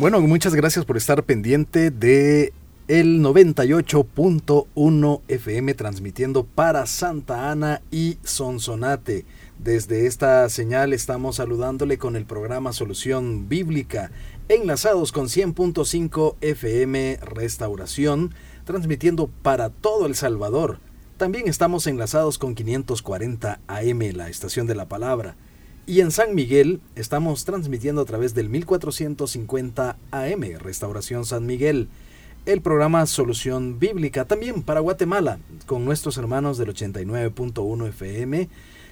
Bueno, muchas gracias por estar pendiente de el 98.1 FM transmitiendo para Santa Ana y Sonsonate. Desde esta señal estamos saludándole con el programa Solución Bíblica, enlazados con 100.5 FM Restauración, transmitiendo para todo El Salvador. También estamos enlazados con 540 AM, la estación de la palabra. Y en San Miguel estamos transmitiendo a través del 1450 AM, Restauración San Miguel. El programa Solución Bíblica también para Guatemala, con nuestros hermanos del 89.1 FM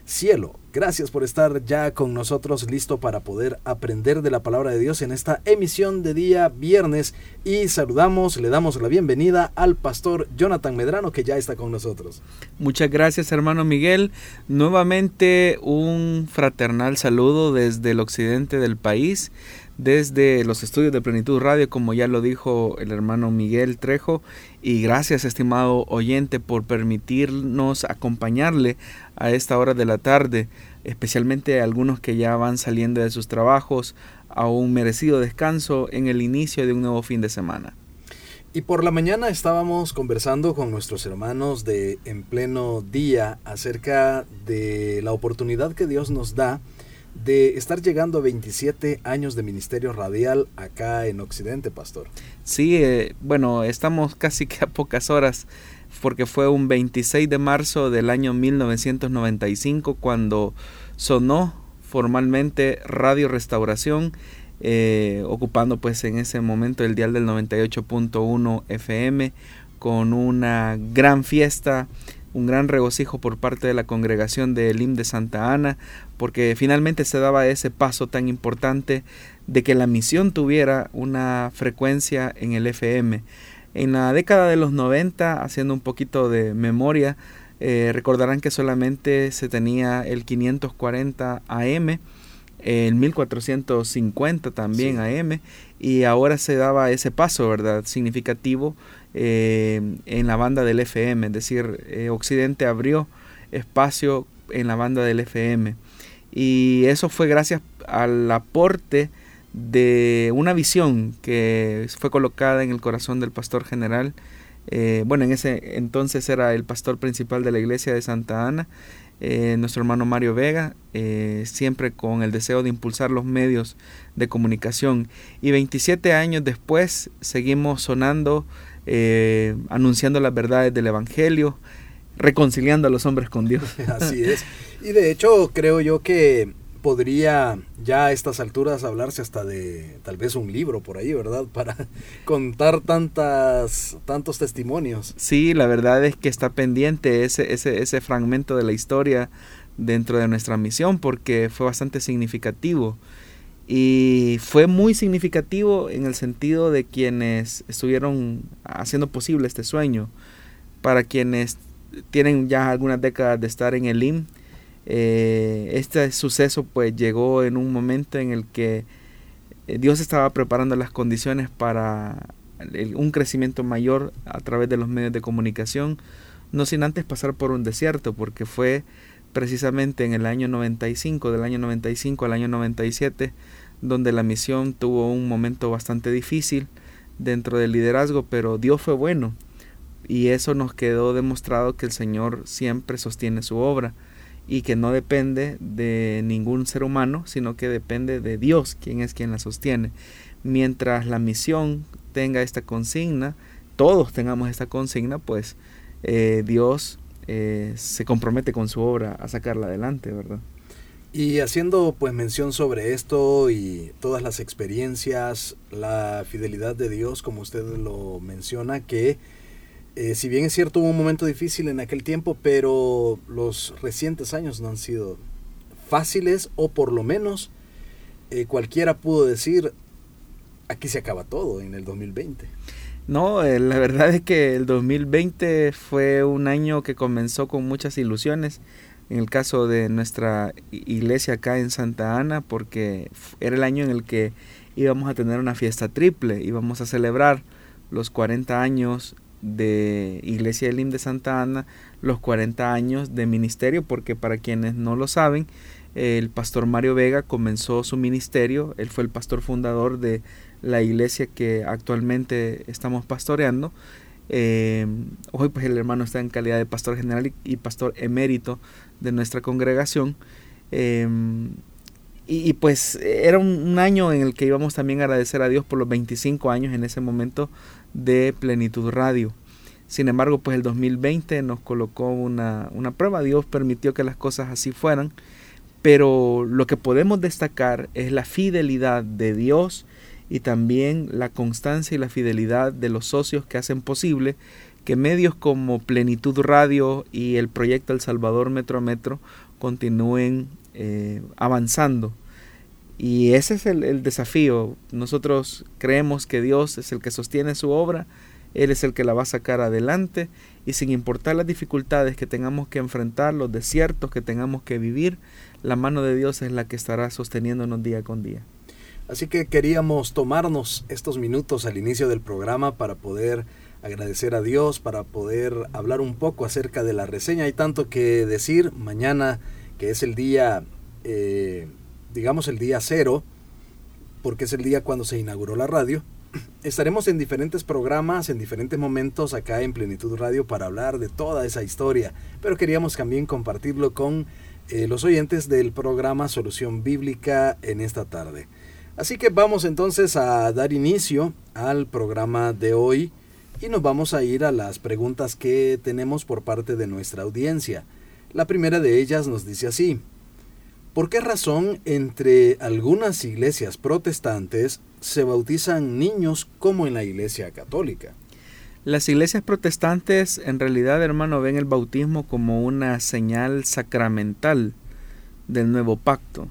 cielo. Gracias por estar ya con nosotros, listo para poder aprender de la palabra de Dios en esta emisión de día viernes. Y saludamos, le damos la bienvenida al pastor Jonathan Medrano, que ya está con nosotros. Muchas gracias, hermano Miguel. Nuevamente un fraternal saludo desde el occidente del país desde los estudios de Plenitud Radio, como ya lo dijo el hermano Miguel Trejo. Y gracias, estimado oyente, por permitirnos acompañarle a esta hora de la tarde, especialmente a algunos que ya van saliendo de sus trabajos a un merecido descanso en el inicio de un nuevo fin de semana. Y por la mañana estábamos conversando con nuestros hermanos de En Pleno Día acerca de la oportunidad que Dios nos da de estar llegando a 27 años de ministerio radial acá en Occidente, pastor. Sí, eh, bueno, estamos casi que a pocas horas porque fue un 26 de marzo del año 1995 cuando sonó formalmente Radio Restauración, eh, ocupando pues en ese momento el dial del 98.1 FM con una gran fiesta un gran regocijo por parte de la congregación de Elim de Santa Ana, porque finalmente se daba ese paso tan importante de que la misión tuviera una frecuencia en el FM. En la década de los 90, haciendo un poquito de memoria, eh, recordarán que solamente se tenía el 540 AM, el 1450 también AM, y ahora se daba ese paso, ¿verdad? Significativo eh, en la banda del FM, es decir, eh, Occidente abrió espacio en la banda del FM. Y eso fue gracias al aporte de una visión que fue colocada en el corazón del pastor general. Eh, bueno, en ese entonces era el pastor principal de la iglesia de Santa Ana, nuestro hermano Mario Vega, siempre con el deseo de impulsar los medios de comunicación. Y 27 años después seguimos sonando eh, anunciando las verdades del Evangelio, reconciliando a los hombres con Dios. Así es. Y de hecho creo yo que podría ya a estas alturas hablarse hasta de tal vez un libro por ahí, ¿verdad? Para contar tantas, tantos testimonios. Sí, la verdad es que está pendiente ese, ese, ese fragmento de la historia dentro de nuestra misión porque fue bastante significativo. Y fue muy significativo en el sentido de quienes estuvieron haciendo posible este sueño. Para quienes tienen ya algunas décadas de estar en el IM, eh, este suceso pues llegó en un momento en el que eh, Dios estaba preparando las condiciones para un crecimiento mayor a través de los medios de comunicación, no sin antes pasar por un desierto, porque fue precisamente en el año 95, del año 95 al año 97, donde la misión tuvo un momento bastante difícil dentro del liderazgo, pero Dios fue bueno y eso nos quedó demostrado que el Señor siempre sostiene su obra y que no depende de ningún ser humano, sino que depende de Dios, quien es quien la sostiene. Mientras la misión tenga esta consigna, todos tengamos esta consigna, pues eh, Dios eh, se compromete con su obra a sacarla adelante, ¿verdad? Y haciendo pues mención sobre esto y todas las experiencias, la fidelidad de Dios, como usted lo menciona, que eh, si bien es cierto hubo un momento difícil en aquel tiempo, pero los recientes años no han sido fáciles o por lo menos eh, cualquiera pudo decir, aquí se acaba todo en el 2020. No, eh, la verdad es que el 2020 fue un año que comenzó con muchas ilusiones. En el caso de nuestra iglesia acá en Santa Ana, porque era el año en el que íbamos a tener una fiesta triple, íbamos a celebrar los 40 años de Iglesia del Lim de Santa Ana, los 40 años de ministerio, porque para quienes no lo saben, el pastor Mario Vega comenzó su ministerio, él fue el pastor fundador de la iglesia que actualmente estamos pastoreando. Eh, hoy pues el hermano está en calidad de pastor general y, pastor emérito de nuestra congregación. Eh, y, pues era un, año en el que íbamos también a agradecer a Dios por los 25 años en ese momento de Plenitud Radio. Sin embargo, pues el 2020 nos colocó una, una prueba. Dios permitió que las cosas así fueran. Pero lo que podemos destacar es la fidelidad de Dios y también la constancia y la fidelidad de los socios que hacen posible que medios como Plenitud Radio y el proyecto El Salvador Metro a Metro continúen eh, avanzando. Y ese es el, el, desafío. Nosotros creemos que Dios es el que sostiene su obra, Él es el que la va a sacar adelante y sin importar las dificultades que tengamos que enfrentar, los desiertos que tengamos que vivir, la mano de Dios es la que estará sosteniéndonos día con día. Así que queríamos tomarnos estos minutos al inicio del programa para poder agradecer a Dios, para poder hablar un poco acerca de la reseña. Hay tanto que decir mañana, que es el día, eh, digamos el día cero, porque es el día cuando se inauguró la radio. Estaremos en diferentes programas, en diferentes momentos acá en Plenitud Radio para hablar de toda esa historia, pero queríamos también compartirlo con eh, los oyentes del programa Solución Bíblica en esta tarde. Así que vamos entonces a dar inicio al programa de hoy y nos vamos a ir a las preguntas que tenemos por parte de nuestra audiencia. La primera de ellas nos dice así, ¿por qué razón entre algunas iglesias protestantes se bautizan niños como en la iglesia católica? Las iglesias protestantes en realidad, hermano, ven el bautismo como una señal sacramental del nuevo pacto.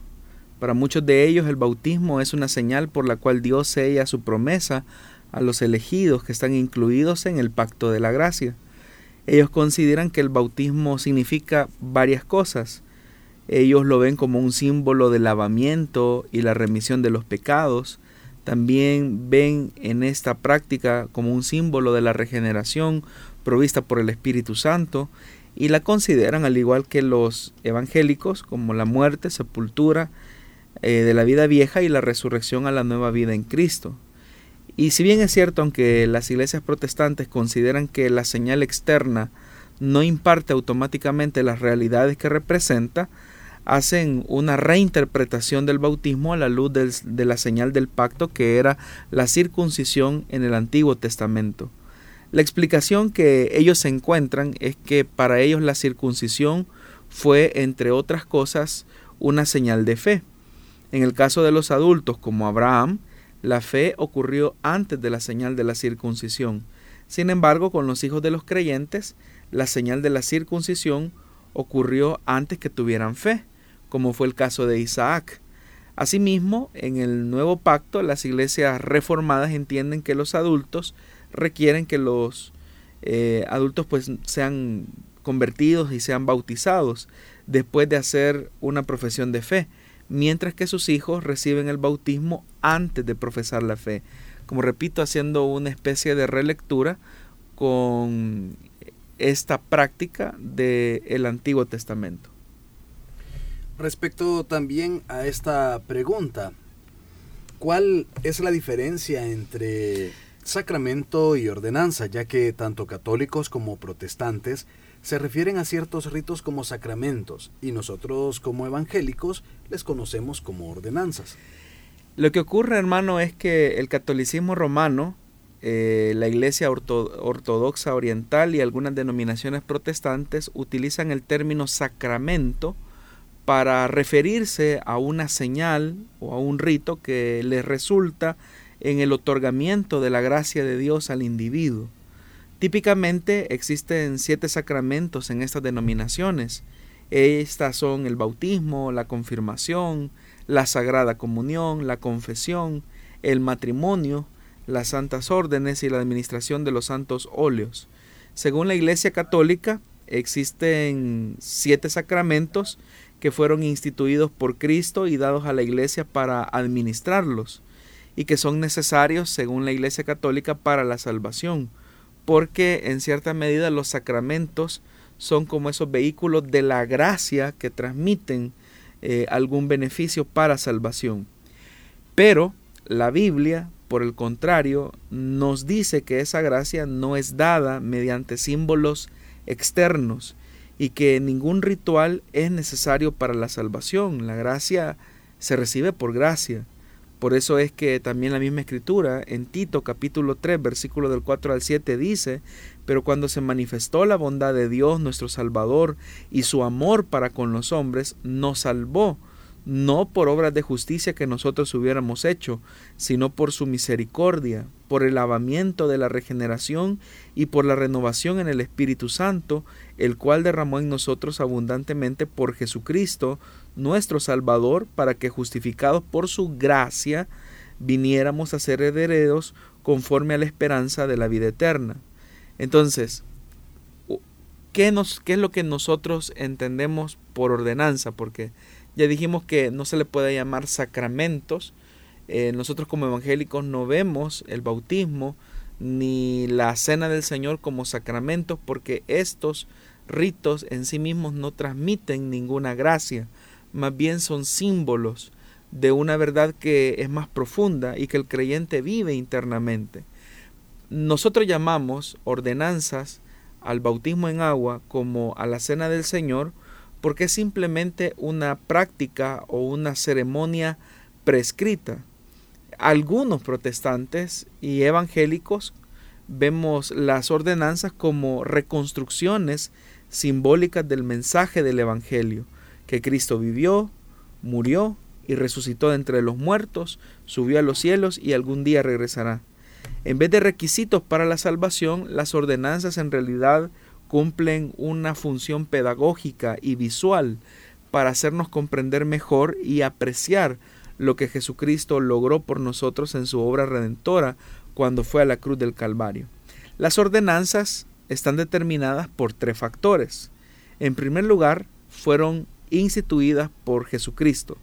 Para muchos de ellos el bautismo es una señal por la cual Dios sella su promesa a los elegidos que están incluidos en el pacto de la gracia. Ellos consideran que el bautismo significa varias cosas. Ellos lo ven como un símbolo del lavamiento y la remisión de los pecados. También ven en esta práctica como un símbolo de la regeneración provista por el Espíritu Santo y la consideran al igual que los evangélicos como la muerte, sepultura, eh, de la vida vieja y la resurrección a la nueva vida en Cristo. Y si bien es cierto, aunque las iglesias protestantes consideran que la señal externa no imparte automáticamente las realidades que representa, hacen una reinterpretación del bautismo a la luz de la señal del pacto que era la circuncisión en el Antiguo Testamento. La explicación que ellos encuentran es que para ellos la circuncisión fue, entre otras cosas, una señal de fe. En el caso de los adultos como Abraham, la fe ocurrió antes de la señal de la circuncisión. Sin embargo, con los hijos de los creyentes, la señal de la circuncisión ocurrió antes que tuvieran fe, como fue el caso de Isaac. Asimismo, en el nuevo pacto, las iglesias reformadas entienden que los adultos requieren que los eh, adultos pues sean convertidos y sean bautizados después de hacer una profesión de fe mientras que sus hijos reciben el bautismo antes de profesar la fe. Como repito, haciendo una especie de relectura con esta práctica del Antiguo Testamento. Respecto también a esta pregunta, ¿cuál es la diferencia entre sacramento y ordenanza? Ya que tanto católicos como protestantes se refieren a ciertos ritos como sacramentos y nosotros como evangélicos les conocemos como ordenanzas. Lo que ocurre, hermano, es que el catolicismo romano, eh, la iglesia ortodoxa oriental y algunas denominaciones protestantes utilizan el término sacramento para referirse a una señal o a un rito que les resulta en el otorgamiento de la gracia de Dios al individuo. Típicamente existen siete sacramentos en estas denominaciones. Estas son el bautismo, la confirmación, la sagrada comunión, la confesión, el matrimonio, las santas órdenes y la administración de los santos óleos. Según la Iglesia Católica, existen siete sacramentos que fueron instituidos por Cristo y dados a la Iglesia para administrarlos y que son necesarios, según la Iglesia Católica, para la salvación porque en cierta medida los sacramentos son como esos vehículos de la gracia que transmiten eh, algún beneficio para salvación. Pero la Biblia, por el contrario, nos dice que esa gracia no es dada mediante símbolos externos y que ningún ritual es necesario para la salvación. La gracia se recibe por gracia. Por eso es que también la misma escritura en Tito capítulo 3 versículo del 4 al 7 dice, pero cuando se manifestó la bondad de Dios nuestro Salvador y su amor para con los hombres, nos salvó no por obras de justicia que nosotros hubiéramos hecho, sino por su misericordia, por el lavamiento de la regeneración y por la renovación en el Espíritu Santo, el cual derramó en nosotros abundantemente por Jesucristo, nuestro Salvador, para que justificados por su gracia, viniéramos a ser herederos conforme a la esperanza de la vida eterna. Entonces, ¿qué, nos, ¿qué es lo que nosotros entendemos por ordenanza? Porque ya dijimos que no se le puede llamar sacramentos. Eh, nosotros como evangélicos no vemos el bautismo ni la cena del Señor como sacramentos porque estos ritos en sí mismos no transmiten ninguna gracia, más bien son símbolos de una verdad que es más profunda y que el creyente vive internamente. Nosotros llamamos ordenanzas al bautismo en agua como a la cena del Señor porque es simplemente una práctica o una ceremonia prescrita. Algunos protestantes y evangélicos vemos las ordenanzas como reconstrucciones simbólicas del mensaje del Evangelio, que Cristo vivió, murió y resucitó entre los muertos, subió a los cielos y algún día regresará. En vez de requisitos para la salvación, las ordenanzas en realidad cumplen una función pedagógica y visual para hacernos comprender mejor y apreciar lo que Jesucristo logró por nosotros en su obra redentora cuando fue a la cruz del Calvario. Las ordenanzas están determinadas por tres factores. En primer lugar, fueron instituidas por Jesucristo.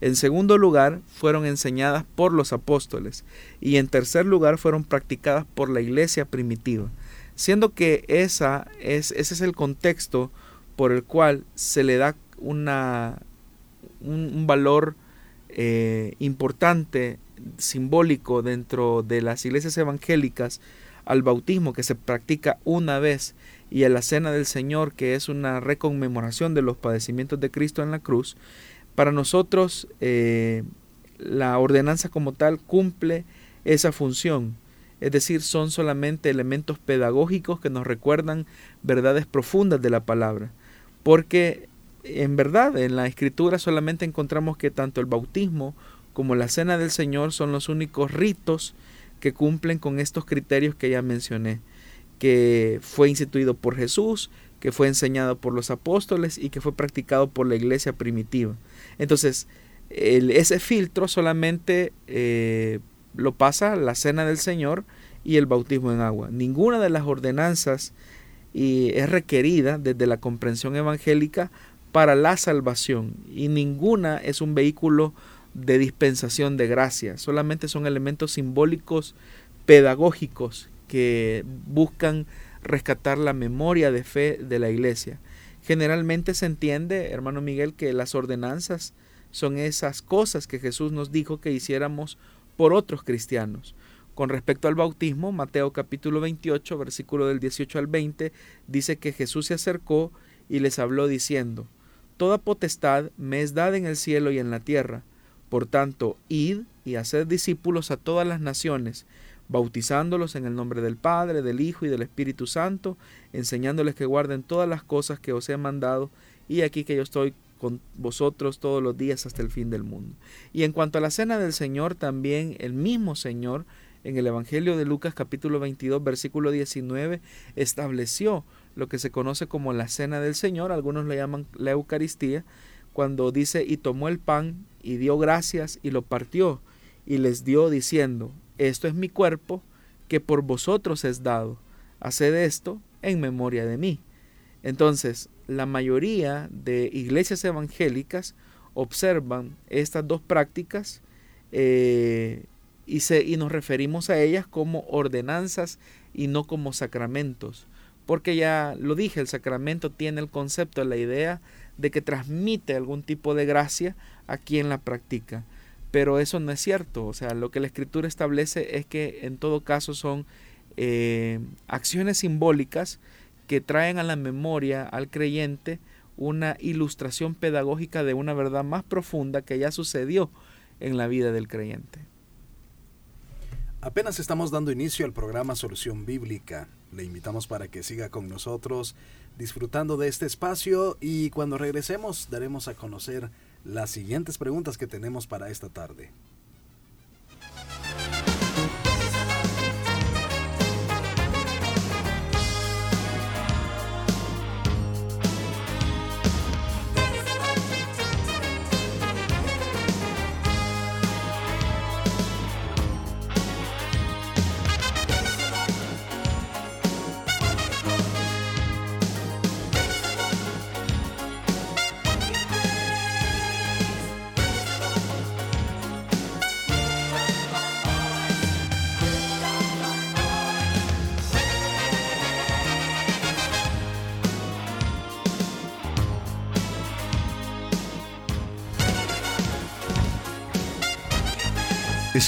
En segundo lugar, fueron enseñadas por los apóstoles. Y en tercer lugar, fueron practicadas por la iglesia primitiva siendo que esa es, ese es el contexto por el cual se le da una, un, valor eh, importante, simbólico dentro de las iglesias evangélicas al bautismo que se practica una vez y a la cena del Señor que es una reconmemoración de los padecimientos de Cristo en la cruz, para nosotros eh, la ordenanza como tal cumple esa función. Es decir, son solamente elementos pedagógicos que nos recuerdan verdades profundas de la palabra, porque en verdad en la escritura solamente encontramos que tanto el bautismo como la cena del Señor son los únicos ritos que cumplen con estos criterios que ya mencioné, que fue instituido por Jesús, que fue enseñado por los apóstoles y que fue practicado por la iglesia primitiva. Entonces, ese filtro solamente eh, lo pasa la cena del Señor y el bautismo en agua. Ninguna de las ordenanzas y es requerida desde la comprensión evangélica para la salvación y ninguna es un vehículo de dispensación de gracia, solamente son elementos simbólicos pedagógicos que buscan rescatar la memoria de fe de la iglesia. Generalmente se entiende, hermano Miguel, que las ordenanzas son esas cosas que Jesús nos dijo que hiciéramos por otros cristianos. Con respecto al bautismo, Mateo capítulo 28, versículo del 18 al 20, dice que Jesús se acercó y les habló diciendo, Toda potestad me es dada en el cielo y en la tierra. Por tanto, id y haced discípulos a todas las naciones, bautizándolos en el nombre del Padre, del Hijo y del Espíritu Santo, enseñándoles que guarden todas las cosas que os he mandado, y aquí que yo estoy con vosotros todos los días hasta el fin del mundo. Y en cuanto a la cena del Señor, también el mismo Señor en el Evangelio de Lucas capítulo 22 versículo 19 estableció lo que se conoce como la cena del Señor, algunos le llaman la Eucaristía, cuando dice y tomó el pan y dio gracias y lo partió y les dio diciendo, esto es mi cuerpo que por vosotros es dado, haced esto en memoria de mí. Entonces, la mayoría de iglesias evangélicas observan estas dos prácticas eh, y, se, y nos referimos a ellas como ordenanzas y no como sacramentos. Porque ya lo dije, el sacramento tiene el concepto, la idea de que transmite algún tipo de gracia a quien la practica. Pero eso no es cierto. O sea, lo que la escritura establece es que en todo caso son eh, acciones simbólicas que traen a la memoria al creyente una ilustración pedagógica de una verdad más profunda que ya sucedió en la vida del creyente. Apenas estamos dando inicio al programa Solución Bíblica. Le invitamos para que siga con nosotros disfrutando de este espacio y cuando regresemos daremos a conocer las siguientes preguntas que tenemos para esta tarde.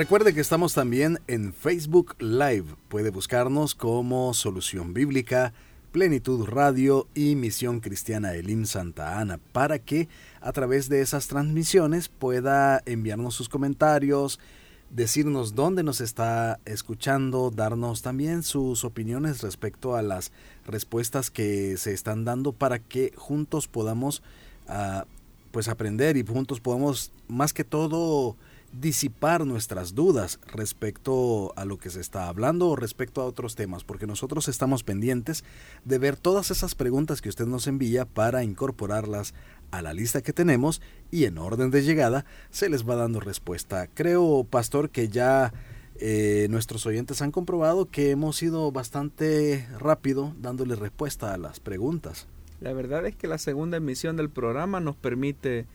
Recuerde que estamos también en Facebook Live. Puede buscarnos como Solución Bíblica, Plenitud Radio y Misión Cristiana Elim Santa Ana para que a través de esas transmisiones pueda enviarnos sus comentarios, decirnos dónde nos está escuchando, darnos también sus opiniones respecto a las respuestas que se están dando para que juntos podamos ah, pues aprender y juntos podamos más que todo disipar nuestras dudas respecto a lo que se está hablando o respecto a otros temas, porque nosotros estamos pendientes de ver todas esas preguntas que usted nos envía para incorporarlas a la lista que tenemos y en orden de llegada se les va dando respuesta. Creo, pastor, que ya eh, nuestros oyentes han comprobado que hemos sido bastante rápido dándole respuesta a las preguntas. La verdad es que la segunda emisión del programa nos permite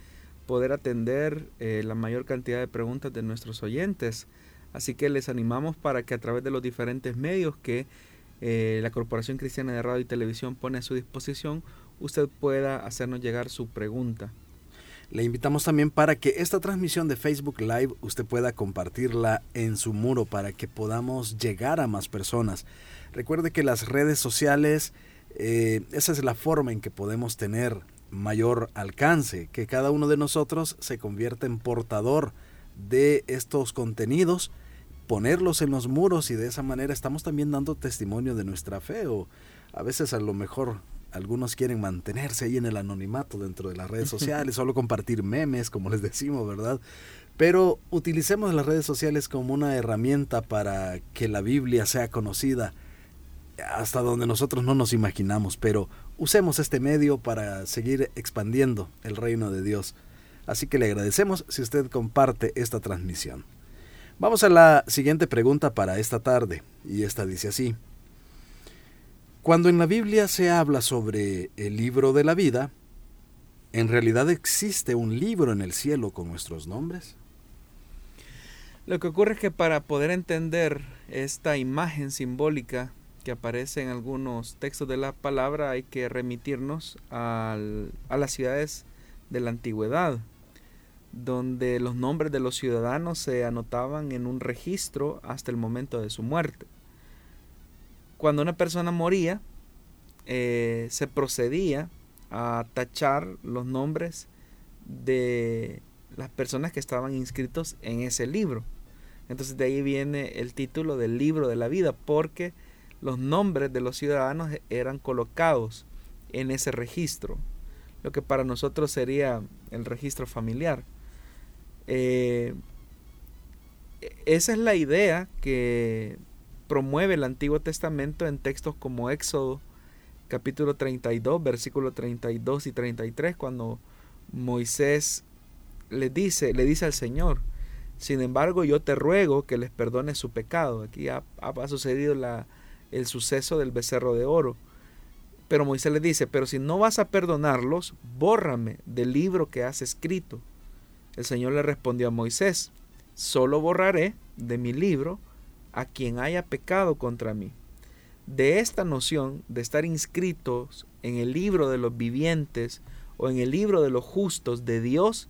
poder atender eh, la mayor cantidad de preguntas de nuestros oyentes. Así que les animamos para que a través de los diferentes medios que eh, la Corporación Cristiana de Radio y Televisión pone a su disposición, usted pueda hacernos llegar su pregunta. Le invitamos también para que esta transmisión de Facebook Live usted pueda compartirla en su muro para que podamos llegar a más personas. Recuerde que las redes sociales, eh, esa es la forma en que podemos tener mayor alcance, que cada uno de nosotros se convierta en portador de estos contenidos, ponerlos en los muros y de esa manera estamos también dando testimonio de nuestra fe o a veces a lo mejor algunos quieren mantenerse ahí en el anonimato dentro de las redes sociales, solo compartir memes, como les decimos, ¿verdad? Pero utilicemos las redes sociales como una herramienta para que la Biblia sea conocida hasta donde nosotros no nos imaginamos, pero usemos este medio para seguir expandiendo el reino de Dios. Así que le agradecemos si usted comparte esta transmisión. Vamos a la siguiente pregunta para esta tarde, y esta dice así. Cuando en la Biblia se habla sobre el libro de la vida, ¿en realidad existe un libro en el cielo con nuestros nombres? Lo que ocurre es que para poder entender esta imagen simbólica que aparece en algunos textos de la palabra, hay que remitirnos a las ciudades de la antigüedad, donde los nombres de los ciudadanos se anotaban en un registro hasta el momento de su muerte. Cuando una persona moría, eh, se procedía a tachar los nombres de las personas que estaban inscritos en ese libro. Entonces de ahí viene el título del libro de la vida, porque los nombres de los ciudadanos eran colocados en ese registro, lo que para nosotros sería el registro familiar. Eh, esa es la idea que promueve el Antiguo Testamento en textos como Éxodo capítulo 32, versículo 32 y 33, cuando Moisés le dice, le dice al Señor, sin embargo yo te ruego que les perdone su pecado. Aquí ha, ha sucedido la, el suceso del becerro de oro. Pero Moisés le dice, pero si no vas a perdonarlos, bórrame del libro que has escrito. El Señor le respondió a Moisés, solo borraré de mi libro a quien haya pecado contra mí. De esta noción de estar inscritos en el libro de los vivientes o en el libro de los justos de Dios,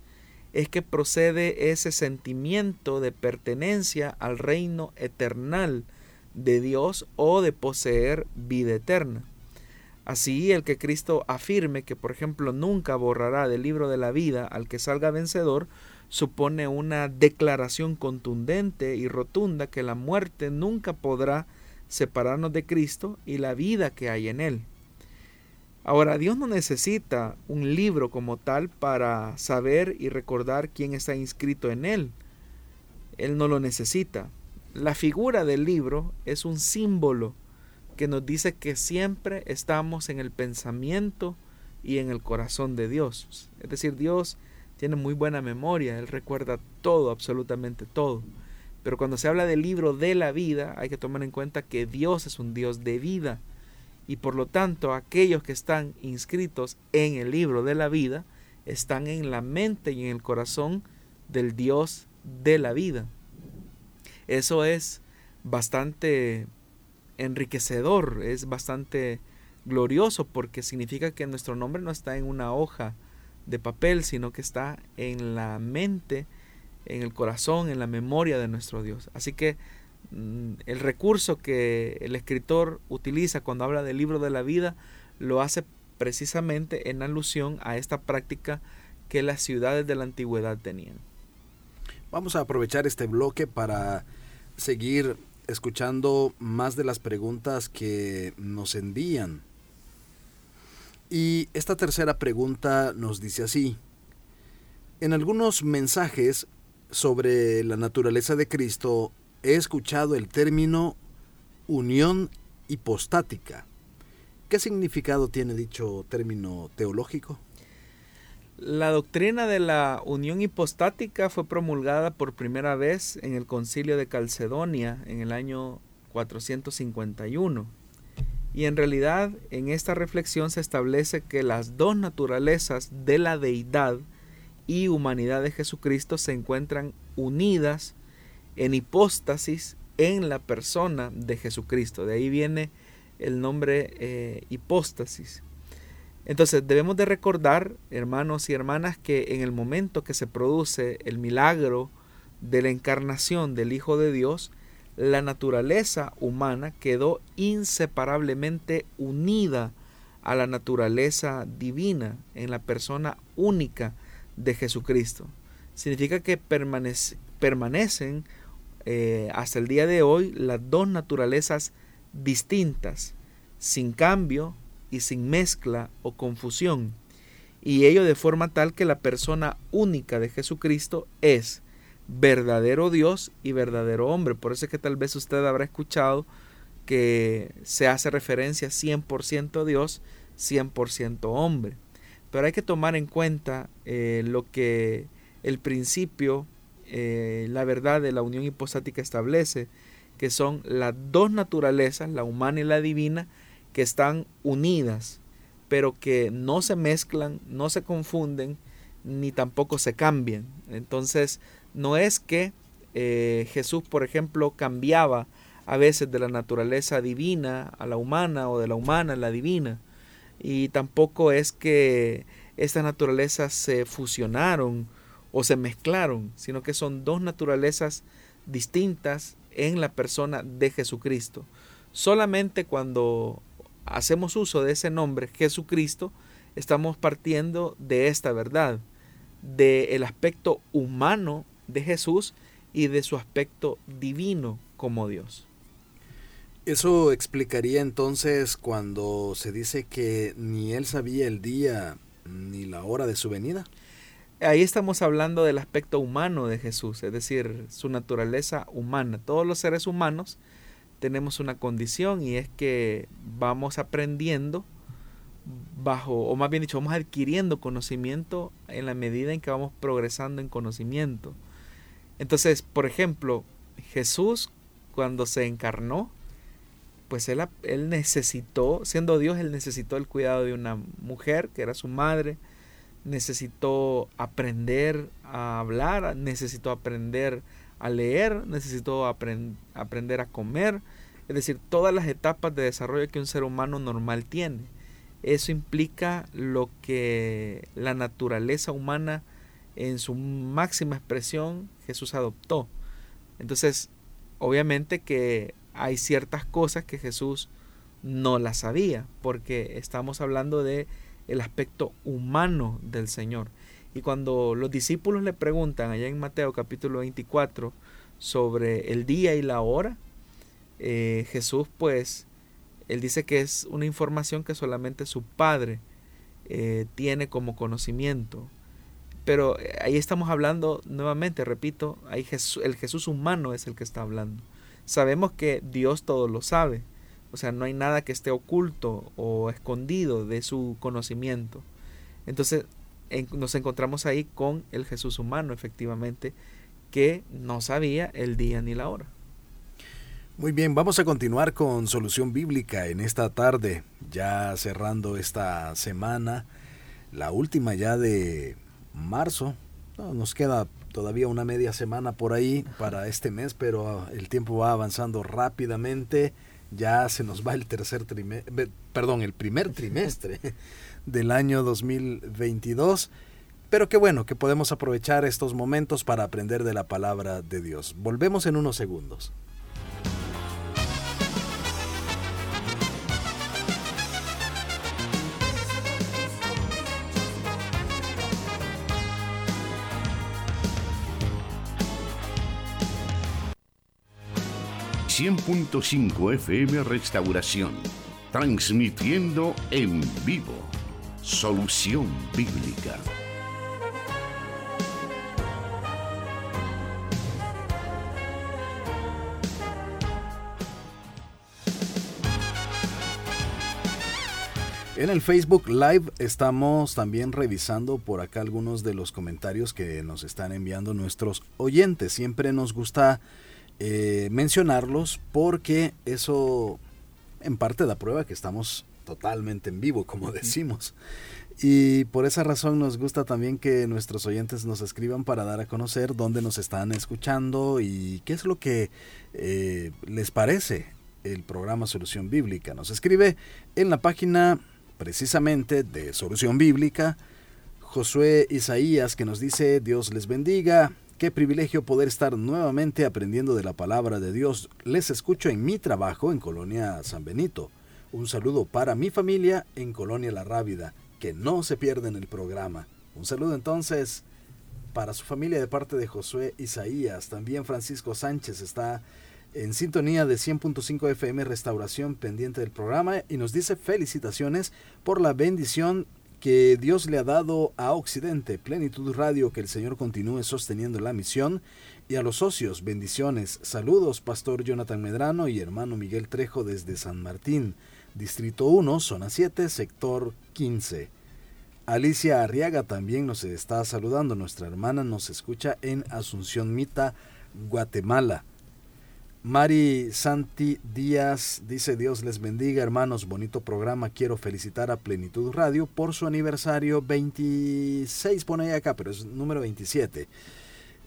es que procede ese sentimiento de pertenencia al reino eternal de Dios o de poseer vida eterna. Así, el que Cristo afirme que, por ejemplo, nunca borrará del libro de la vida al que salga vencedor, supone una declaración contundente y rotunda que la muerte nunca podrá separarnos de Cristo y la vida que hay en Él. Ahora, Dios no necesita un libro como tal para saber y recordar quién está inscrito en Él. Él no lo necesita. La figura del libro es un símbolo que nos dice que siempre estamos en el pensamiento y en el corazón de Dios. Es decir, Dios tiene muy buena memoria, Él recuerda todo, absolutamente todo. Pero cuando se habla del libro de la vida, hay que tomar en cuenta que Dios es un Dios de vida. Y por lo tanto, aquellos que están inscritos en el libro de la vida están en la mente y en el corazón del Dios de la vida. Eso es bastante enriquecedor, es bastante glorioso porque significa que nuestro nombre no está en una hoja de papel, sino que está en la mente, en el corazón, en la memoria de nuestro Dios. Así que mm, el recurso que el escritor utiliza cuando habla del libro de la vida lo hace precisamente en alusión a esta práctica que las ciudades de la antigüedad tenían. Vamos a aprovechar este bloque para seguir escuchando más de las preguntas que nos envían. Y esta tercera pregunta nos dice así. En algunos mensajes sobre la naturaleza de Cristo he escuchado el término unión hipostática. ¿Qué significado tiene dicho término teológico? La doctrina de la unión hipostática fue promulgada por primera vez en el concilio de Calcedonia en el año 451. Y en realidad en esta reflexión se establece que las dos naturalezas de la deidad y humanidad de Jesucristo se encuentran unidas en hipóstasis en la persona de Jesucristo. De ahí viene el nombre eh, hipóstasis. Entonces debemos de recordar, hermanos y hermanas, que en el momento que se produce el milagro de la encarnación del Hijo de Dios, la naturaleza humana quedó inseparablemente unida a la naturaleza divina en la persona única de Jesucristo. Significa que permanecen eh, hasta el día de hoy las dos naturalezas distintas, sin cambio, y sin mezcla o confusión, y ello de forma tal que la persona única de Jesucristo es verdadero Dios y verdadero hombre. Por eso es que tal vez usted habrá escuchado que se hace referencia 100% Dios, 100% hombre. Pero hay que tomar en cuenta eh, lo que el principio, eh, la verdad de la unión hipostática establece, que son las dos naturalezas, la humana y la divina, que están unidas, pero que no se mezclan, no se confunden, ni tampoco se cambian. Entonces, no es que eh, Jesús, por ejemplo, cambiaba a veces de la naturaleza divina a la humana o de la humana a la divina. Y tampoco es que estas naturalezas se fusionaron o se mezclaron, sino que son dos naturalezas distintas en la persona de Jesucristo. Solamente cuando hacemos uso de ese nombre, Jesucristo, estamos partiendo de esta verdad, del el aspecto humano de Jesús y de su aspecto divino como Dios. Eso explicaría entonces cuando se dice que ni él sabía el día ni la hora de su venida. Ahí estamos hablando del aspecto humano de Jesús, es decir, su naturaleza humana. Todos los seres humanos tenemos una condición y es que vamos aprendiendo bajo, o más bien dicho, vamos adquiriendo conocimiento en la medida en que vamos progresando en conocimiento. Entonces, por ejemplo, Jesús cuando se encarnó, pues él, él necesitó, siendo Dios, él necesitó el cuidado de una mujer que era su madre, necesitó aprender a hablar, necesitó aprender a leer, necesitó aprender a comer, es decir, todas las etapas de desarrollo que un ser humano normal tiene. Eso implica lo que la naturaleza humana en su máxima expresión Jesús adoptó. Entonces, obviamente que hay ciertas cosas que Jesús no las sabía, porque estamos hablando de el aspecto humano del Señor. Y cuando los discípulos le preguntan allá en Mateo capítulo 24 sobre el día y la hora, eh, Jesús pues, él dice que es una información que solamente su Padre eh, tiene como conocimiento. Pero eh, ahí estamos hablando nuevamente, repito, ahí el Jesús humano es el que está hablando. Sabemos que Dios todo lo sabe, o sea, no hay nada que esté oculto o escondido de su conocimiento. Entonces nos encontramos ahí con el Jesús humano, efectivamente, que no sabía el día ni la hora. Muy bien, vamos a continuar con Solución Bíblica en esta tarde, ya cerrando esta semana, la última ya de marzo. nos queda todavía una media semana por ahí para este mes, pero el tiempo va avanzando rápidamente. Ya se nos va el tercer trimestre, perdón, el primer trimestre del año 2022. Pero qué bueno que podemos aprovechar estos momentos para aprender de la palabra de Dios. Volvemos en unos segundos. 100.5 FM Restauración, transmitiendo en vivo Solución Bíblica. En el Facebook Live estamos también revisando por acá algunos de los comentarios que nos están enviando nuestros oyentes. Siempre nos gusta eh, mencionarlos porque eso en parte da prueba que estamos totalmente en vivo, como decimos. Y por esa razón nos gusta también que nuestros oyentes nos escriban para dar a conocer dónde nos están escuchando y qué es lo que eh, les parece el programa Solución Bíblica. Nos escribe en la página precisamente de Solución Bíblica Josué Isaías que nos dice Dios les bendiga. Qué privilegio poder estar nuevamente aprendiendo de la palabra de Dios. Les escucho en mi trabajo en Colonia San Benito. Un saludo para mi familia en Colonia La Rábida. Que no se pierden el programa. Un saludo entonces para su familia de parte de Josué Isaías. También Francisco Sánchez está en sintonía de 100.5 FM Restauración pendiente del programa y nos dice felicitaciones por la bendición que Dios le ha dado a Occidente, Plenitud Radio, que el Señor continúe sosteniendo la misión, y a los socios, bendiciones. Saludos, Pastor Jonathan Medrano y hermano Miguel Trejo desde San Martín, Distrito 1, Zona 7, Sector 15. Alicia Arriaga también nos está saludando, nuestra hermana nos escucha en Asunción Mita, Guatemala. Mari Santi Díaz dice Dios les bendiga hermanos, bonito programa, quiero felicitar a Plenitud Radio por su aniversario 26, pone ahí acá, pero es número 27.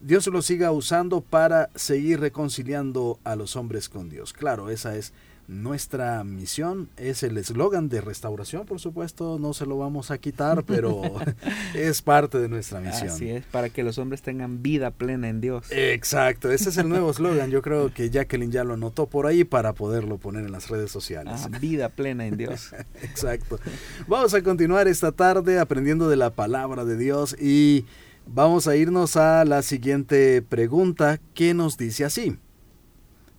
Dios lo siga usando para seguir reconciliando a los hombres con Dios. Claro, esa es nuestra misión es el eslogan de restauración, por supuesto, no se lo vamos a quitar, pero es parte de nuestra misión. Así es, para que los hombres tengan vida plena en Dios. Exacto, ese es el nuevo eslogan. Yo creo que Jacqueline ya lo anotó por ahí para poderlo poner en las redes sociales. Ah, vida plena en Dios. Exacto. Vamos a continuar esta tarde aprendiendo de la palabra de Dios y vamos a irnos a la siguiente pregunta que nos dice así.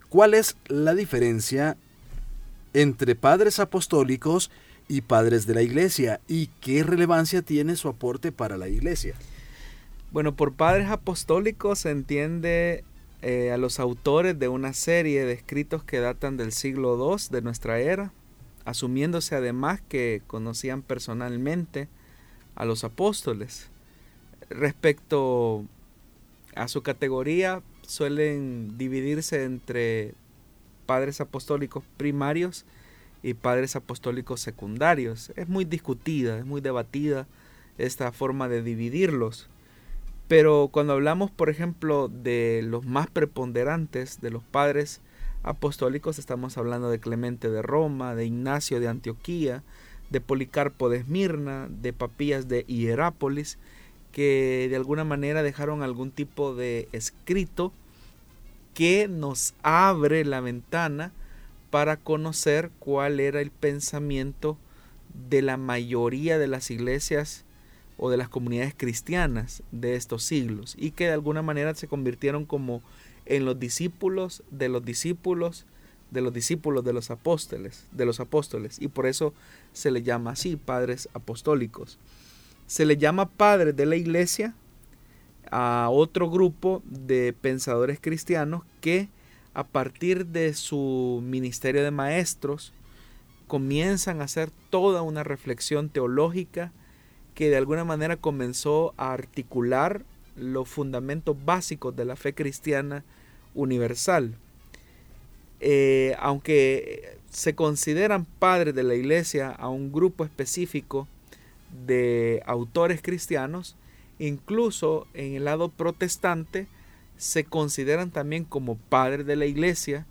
¿Cuál es la diferencia entre padres apostólicos y padres de la iglesia y qué relevancia tiene su aporte para la iglesia. Bueno, por padres apostólicos se entiende eh, a los autores de una serie de escritos que datan del siglo II de nuestra era, asumiéndose además que conocían personalmente a los apóstoles. Respecto a su categoría, suelen dividirse entre padres apostólicos primarios y padres apostólicos secundarios. Es muy discutida, es muy debatida esta forma de dividirlos. Pero cuando hablamos, por ejemplo, de los más preponderantes, de los padres apostólicos, estamos hablando de Clemente de Roma, de Ignacio de Antioquía, de Policarpo de Esmirna, de Papías de Hierápolis, que de alguna manera dejaron algún tipo de escrito que nos abre la ventana para conocer cuál era el pensamiento de la mayoría de las iglesias o de las comunidades cristianas de estos siglos y que de alguna manera se convirtieron como en los discípulos de los discípulos de los discípulos de los apóstoles, de los apóstoles y por eso se le llama así padres apostólicos. Se le llama padres de la iglesia a otro grupo de pensadores cristianos que a partir de su ministerio de maestros comienzan a hacer toda una reflexión teológica que de alguna manera comenzó a articular los fundamentos básicos de la fe cristiana universal. Eh, aunque se consideran padres de la iglesia a un grupo específico de autores cristianos, incluso en el lado protestante se consideran también como padres de la iglesia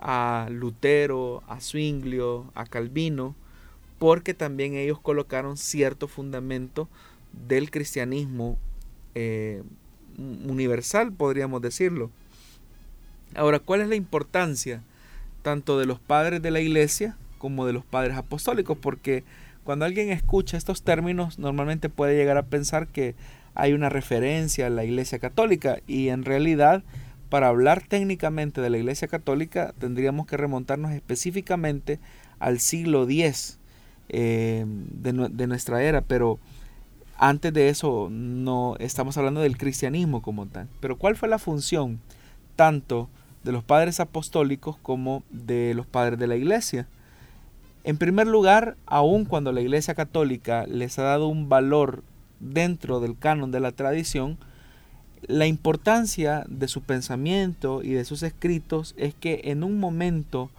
a Lutero, a Zwinglio, a Calvino, porque también ellos colocaron cierto fundamento del cristianismo eh, universal, podríamos decirlo. Ahora, ¿cuál es la importancia tanto de los padres de la iglesia como de los padres apostólicos? Porque cuando alguien escucha estos términos, normalmente puede llegar a pensar que hay una referencia a la iglesia católica y en realidad, para hablar técnicamente de la iglesia católica, tendríamos que remontarnos específicamente al siglo X eh, de, de nuestra era, pero antes de eso no estamos hablando del cristianismo como tal. Pero ¿cuál fue la función tanto de los padres apostólicos como de los padres de la iglesia. En primer lugar, aun cuando la iglesia católica les ha dado un valor dentro del canon de la tradición, la importancia de su pensamiento y de sus escritos es que en un momento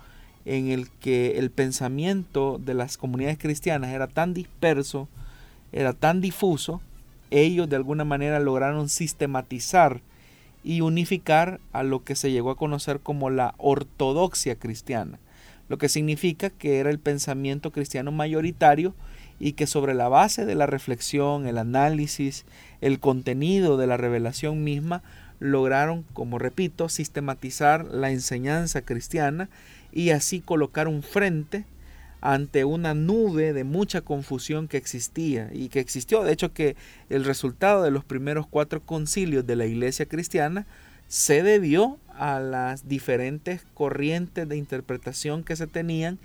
en el que el pensamiento de las comunidades cristianas era tan disperso, era tan difuso, ellos de alguna manera lograron sistematizar y unificar a lo que se llegó a conocer como la ortodoxia cristiana, lo que significa que era el pensamiento cristiano mayoritario y que sobre la base de la reflexión, el análisis, el contenido de la revelación misma, lograron, como repito, sistematizar la enseñanza cristiana y así colocar un frente ante una nube de mucha confusión que existía y que existió. De hecho, que el resultado de los primeros cuatro concilios de la iglesia cristiana se debió a las diferentes corrientes de interpretación que se tenían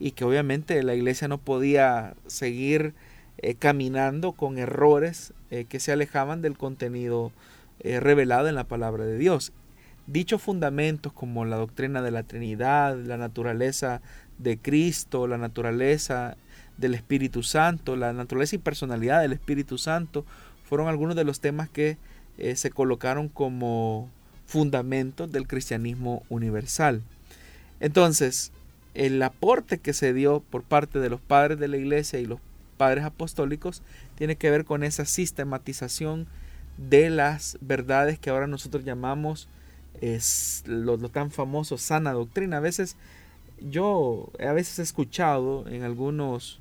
y que obviamente la iglesia no podía seguir eh, caminando con errores eh, que se alejaban del contenido eh, revelado en la palabra de Dios. Dichos fundamentos como la doctrina de la Trinidad, la naturaleza de Cristo, la naturaleza del Espíritu Santo, la naturaleza y personalidad del Espíritu Santo, fueron algunos de los temas que se colocaron como fundamentos del cristianismo universal. Entonces, el aporte que se dio por parte de los padres de la iglesia y los padres apostólicos tiene que ver con esa sistematización de las verdades que ahora nosotros llamamos es lo, tan famoso sana doctrina. A veces yo a veces he escuchado en algunos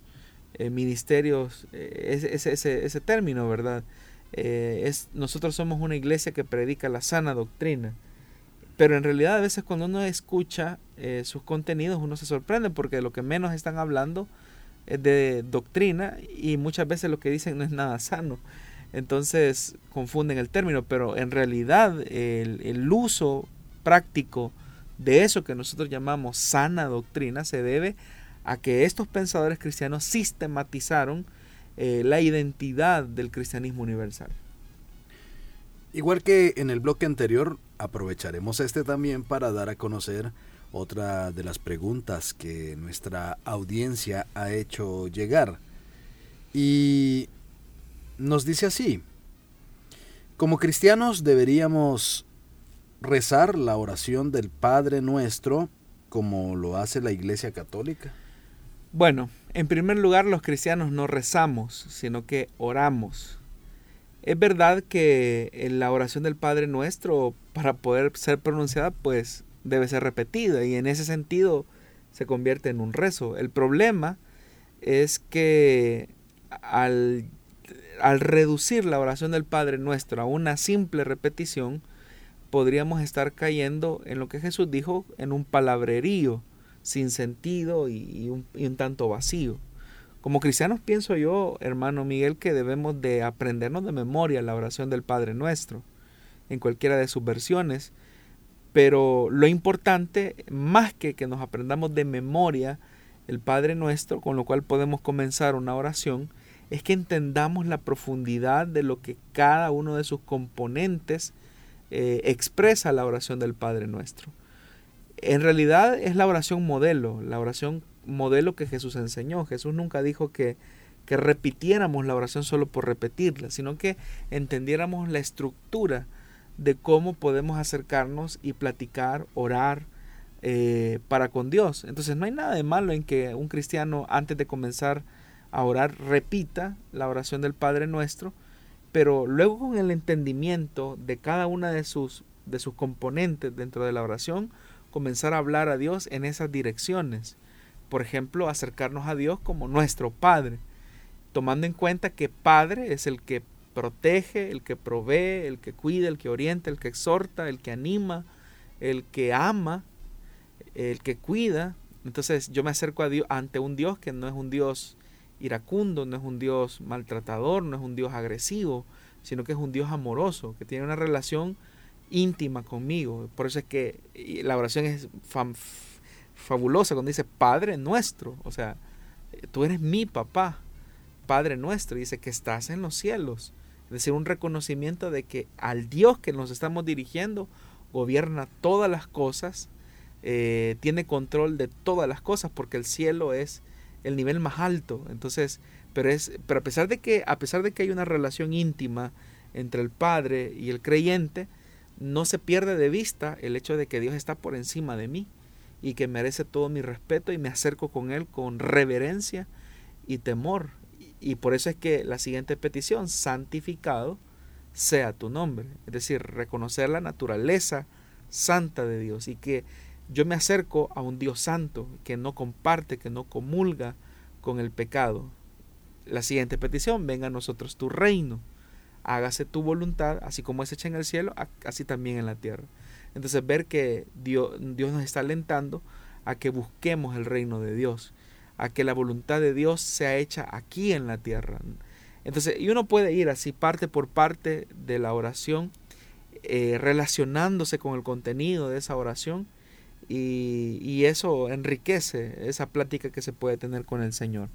eh, ministerios eh, ese, ese, ese, término, ¿verdad? Eh, es, nosotros somos una iglesia que predica la sana doctrina. Pero en realidad a veces cuando uno escucha sus contenidos uno se sorprende porque lo que menos están hablando es de doctrina y muchas veces lo que dicen no es nada sano. Entonces confunden el término, pero en realidad el, el uso práctico de eso que nosotros llamamos sana doctrina se debe a que estos pensadores cristianos sistematizaron eh, la identidad del cristianismo universal. Igual que en el bloque anterior, aprovecharemos este también para dar a conocer otra de las preguntas que nuestra audiencia ha hecho llegar. Y nos dice así, como cristianos deberíamos rezar la oración del Padre Nuestro como lo hace la Iglesia Católica. Bueno, en primer lugar los cristianos no rezamos, sino que oramos. Es verdad que la oración del Padre Nuestro, para poder ser pronunciada, pues debe ser repetida y en ese sentido se convierte en un rezo. El problema es que al, al reducir la oración del Padre Nuestro a una simple repetición, podríamos estar cayendo en lo que Jesús dijo, en un palabrerío sin sentido y, un, un, tanto vacío. Como cristianos pienso yo, hermano Miguel, que debemos de aprendernos de memoria la oración del Padre Nuestro, en cualquiera de sus versiones, pero lo importante, más que que nos aprendamos de memoria el Padre Nuestro, con lo cual podemos comenzar una oración, es que entendamos la profundidad de lo que cada uno de sus componentes eh, expresa la oración del Padre Nuestro. En realidad es la oración modelo, la oración modelo que Jesús enseñó. Jesús nunca dijo que, que repitiéramos la oración solo por repetirla, sino que entendiéramos la estructura de cómo podemos acercarnos y platicar, orar eh, para con Dios. Entonces no hay nada de malo en que un cristiano antes de comenzar a orar repita la oración del Padre Nuestro, pero luego con el entendimiento de cada una de sus, de sus componentes dentro de la oración, comenzar a hablar a Dios en esas direcciones. Por ejemplo, acercarnos a Dios como nuestro Padre, tomando en cuenta que Padre es el que protege, el que provee, el que cuida, el que orienta, el que exhorta, el que anima, el que ama, el que cuida. Entonces yo me acerco a Dios ante un Dios que no es un Dios iracundo, no es un Dios maltratador, no es un Dios agresivo, sino que es un Dios amoroso, que tiene una relación íntima conmigo. Por eso es que la oración es fabulosa cuando dice Padre nuestro, o sea, tú eres mi papá, Padre nuestro, dice que estás en los cielos. Es decir, un reconocimiento de que al Dios que nos estamos dirigiendo gobierna todas las cosas, eh, tiene control de todas las cosas, porque el cielo es el nivel más alto. Entonces, pero es, pero a pesar de que, a pesar de que hay una relación íntima entre el Padre y el creyente, no se pierde de vista el hecho de que Dios está por encima de mí y que merece todo mi respeto y me acerco con Él con reverencia y temor. Y por eso es que la siguiente petición, santificado sea tu nombre. Es decir, reconocer la naturaleza santa de Dios y que yo me acerco a un Dios santo que no comparte, que no comulga con el pecado. La siguiente petición, venga a nosotros tu reino, hágase tu voluntad, así como es hecha en el cielo, así también en la tierra. Entonces ver que Dios, Dios nos está alentando a que busquemos el reino de Dios, a que la voluntad de Dios sea hecha aquí en la tierra. Entonces, y uno puede ir así parte por parte de la oración, eh, relacionándose con el contenido de esa oración y, eso enriquece esa plática que se puede tener con el Señor.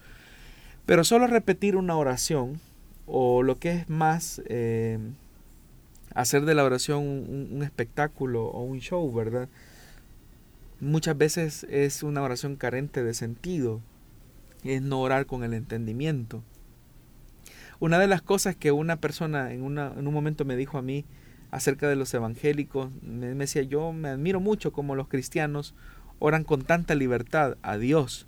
Pero solo repetir una oración, o lo que es más, eh, hacer de la oración un, espectáculo o un show, ¿verdad? Muchas veces es una oración carente de sentido, es no orar con el entendimiento. Una de las cosas que una persona en, en un momento me dijo a mí, acerca de los evangélicos. Me, decía, yo me admiro mucho como los cristianos oran con tanta libertad a Dios.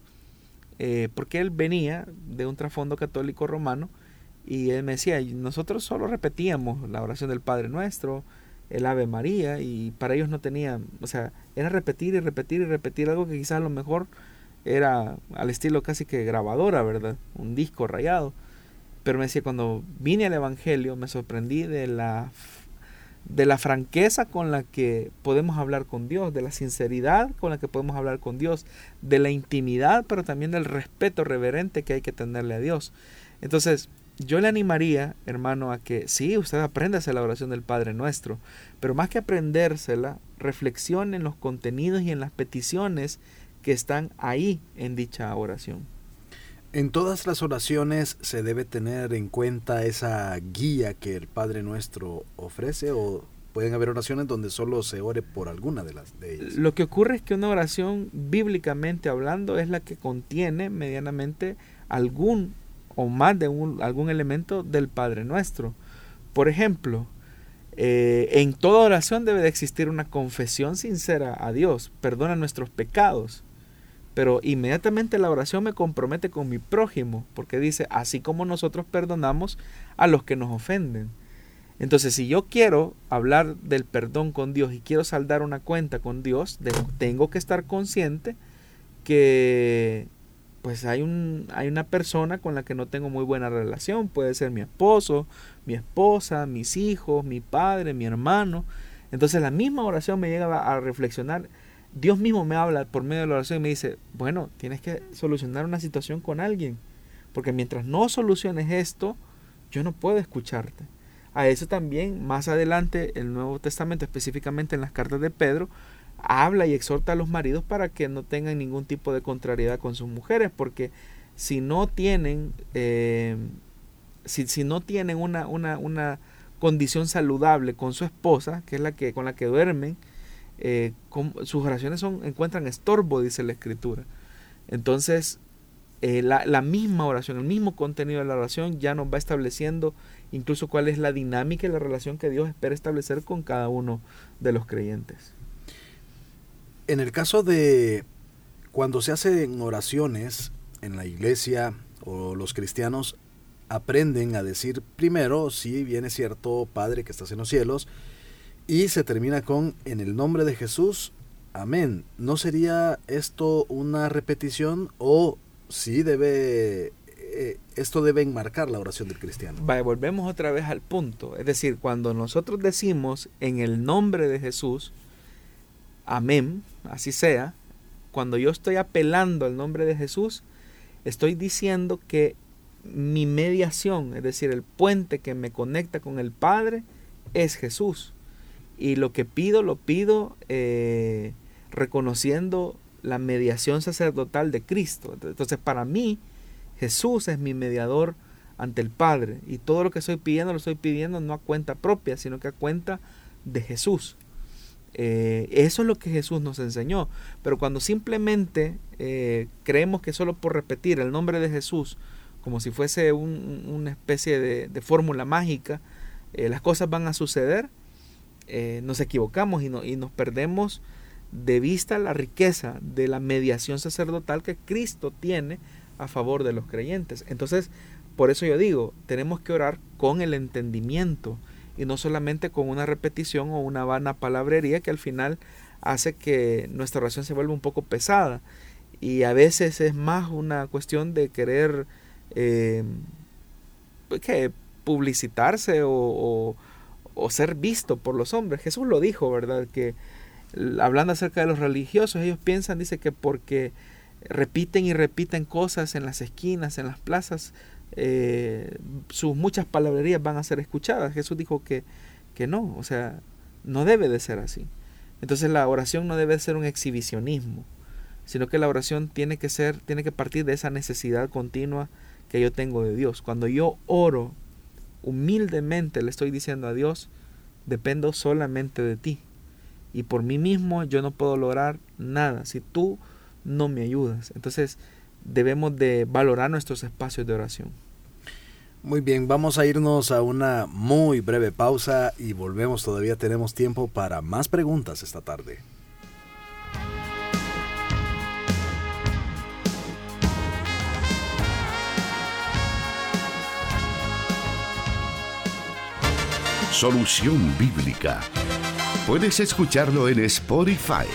Eh, porque él venía de un trasfondo católico romano y él me decía, nosotros solo repetíamos la oración del Padre Nuestro, el Ave María, y para ellos no tenía, o sea, era repetir y repetir y repetir algo que quizás a lo mejor era al estilo casi que grabadora, ¿verdad? Un disco rayado. Pero me decía, cuando vine al Evangelio me sorprendí de la de la franqueza con la que podemos hablar con Dios, de la sinceridad con la que podemos hablar con Dios, de la intimidad, pero también del respeto reverente que hay que tenerle a Dios. Entonces, yo le animaría, hermano, a que sí, usted aprenda la oración del Padre Nuestro, pero más que aprendérsela, reflexione en los contenidos y en las peticiones que están ahí en dicha oración. En todas las oraciones se debe tener en cuenta esa guía que el Padre Nuestro ofrece o pueden haber oraciones donde solo se ore por alguna de las de ellas. Lo que ocurre es que una oración, bíblicamente hablando, es la que contiene medianamente algún o más de un, algún elemento del Padre Nuestro. Por ejemplo, eh, en toda oración debe de existir una confesión sincera a Dios, perdona nuestros pecados. Pero inmediatamente la oración me compromete con mi prójimo, porque dice, así como nosotros perdonamos a los que nos ofenden. Entonces, si yo quiero hablar del perdón con Dios y quiero saldar una cuenta con Dios, tengo que estar consciente que pues hay, un, hay una persona con la que no tengo muy buena relación. Puede ser mi esposo, mi esposa, mis hijos, mi padre, mi hermano. Entonces la misma oración me llega a reflexionar. Dios mismo me habla por medio de la oración y me dice, bueno, tienes que solucionar una situación con alguien. Porque mientras no soluciones esto, yo no puedo escucharte. A eso también, más adelante, el Nuevo Testamento, específicamente en las cartas de Pedro, habla y exhorta a los maridos para que no tengan ningún tipo de contrariedad con sus mujeres, porque si no tienen, eh, si, no tienen una, una, una, condición saludable con su esposa, que es la que, con la que duermen, eh, sus oraciones son, encuentran estorbo, dice la escritura. Entonces, eh, la, misma oración, el mismo contenido de la oración ya nos va estableciendo incluso cuál es la dinámica y la relación que Dios espera establecer con cada uno de los creyentes. En el caso de cuando se hacen oraciones en la iglesia o los cristianos aprenden a decir primero, si bien es cierto, Padre que estás en los cielos, y se termina con en el nombre de Jesús, amén. ¿No sería esto una repetición o si debe eh, esto debe enmarcar la oración del cristiano? volvemos otra vez al punto, es decir, cuando nosotros decimos en el nombre de Jesús, amén, así sea, cuando yo estoy apelando al nombre de Jesús, estoy diciendo que mi mediación, es decir, el puente que me conecta con el Padre, es Jesús. Y lo que pido, lo pido eh, reconociendo la mediación sacerdotal de Cristo. Entonces, para mí, Jesús es mi mediador ante el Padre. Y todo lo que estoy pidiendo, lo estoy pidiendo no a cuenta propia, sino que a cuenta de Jesús. Eh, eso es lo que Jesús nos enseñó. Pero cuando simplemente eh, creemos que solo por repetir el nombre de Jesús, como si fuese una especie de, fórmula mágica, las cosas van a suceder, nos equivocamos y, y nos perdemos de vista la riqueza de la mediación sacerdotal que Cristo tiene a favor de los creyentes. Entonces, por eso yo digo, tenemos que orar con el entendimiento y no solamente con una repetición o una vana palabrería que al final hace que nuestra oración se vuelva un poco pesada y a veces es más una cuestión de querer eh, que publicitarse o, ser visto por los hombres. Jesús lo dijo, ¿verdad? Que hablando acerca de los religiosos, ellos piensan, dice que porque repiten y repiten cosas en las esquinas, en las plazas, eh, sus muchas palabrerías van a ser escuchadas. Jesús dijo que, que no, o sea, no debe de ser así. Entonces la oración no debe ser un exhibicionismo, sino que la oración tiene que ser, tiene que partir de esa necesidad continua que yo tengo de Dios. Cuando yo oro humildemente le estoy diciendo a Dios, dependo solamente de ti. Y por mí mismo yo no puedo lograr nada si tú no me ayudas. Entonces, debemos de valorar nuestros espacios de oración. Muy bien, vamos a irnos a una muy breve pausa y volvemos. Todavía tenemos tiempo para más preguntas esta tarde. Solución Bíblica. Puedes escucharlo en Spotify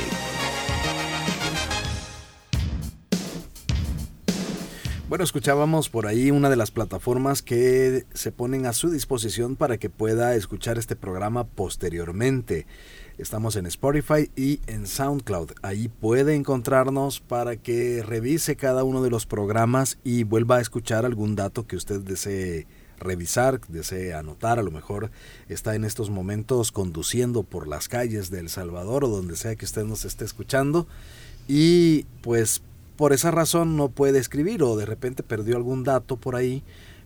Bueno, escuchábamos por ahí una de las plataformas que se ponen a su disposición para que pueda escuchar este programa posteriormente. Estamos en Spotify y en SoundCloud. Ahí puede encontrarnos para que revise cada uno de los programas y vuelva a escuchar algún dato que usted desee revisar, desee anotar, a lo mejor está en estos momentos conduciendo por las calles de El Salvador o donde sea que usted nos esté escuchando y pues por esa razón no puede escribir o de repente perdió algún dato por ahí,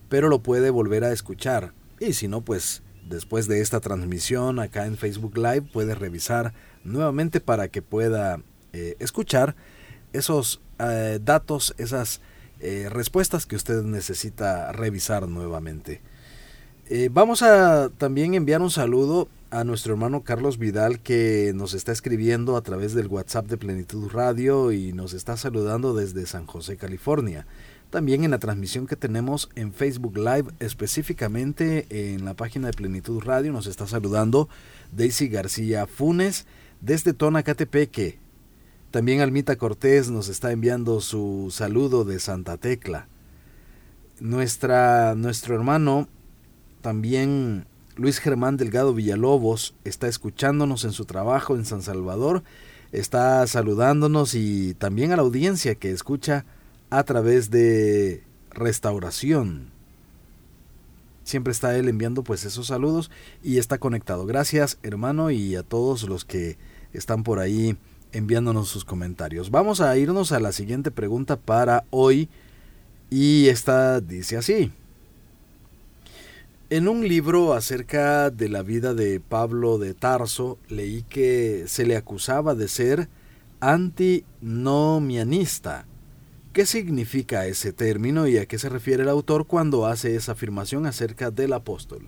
pero lo puede volver a escuchar. Y si no, pues después de esta transmisión acá en Facebook Live, puede revisar nuevamente para que pueda eh, escuchar esos eh, datos, esas eh, respuestas que usted necesita revisar nuevamente. vamos a también enviar un saludo a nuestro hermano Carlos Vidal que nos está escribiendo a través del WhatsApp de Plenitud Radio y nos está saludando desde San José, California. También en la transmisión que tenemos en Facebook Live, específicamente en la página de Plenitud Radio, nos está saludando Daisy García Funes desde Tonacatepeque. También Almita Cortés nos está enviando su saludo de Santa Tecla. Nuestra, nuestro hermano, también Luis Germán Delgado Villalobos, está escuchándonos en su trabajo en San Salvador, está saludándonos y también a la audiencia que escucha a través de restauración. Siempre está él enviando pues esos saludos y está conectado. Gracias hermano y a todos los que están por ahí enviándonos sus comentarios. Vamos a irnos a la siguiente pregunta para hoy y esta dice así. En un libro acerca de la vida de Pablo de Tarso leí que se le acusaba de ser antinomianista ¿Qué significa ese término y a qué se refiere el autor cuando hace esa afirmación acerca del apóstol?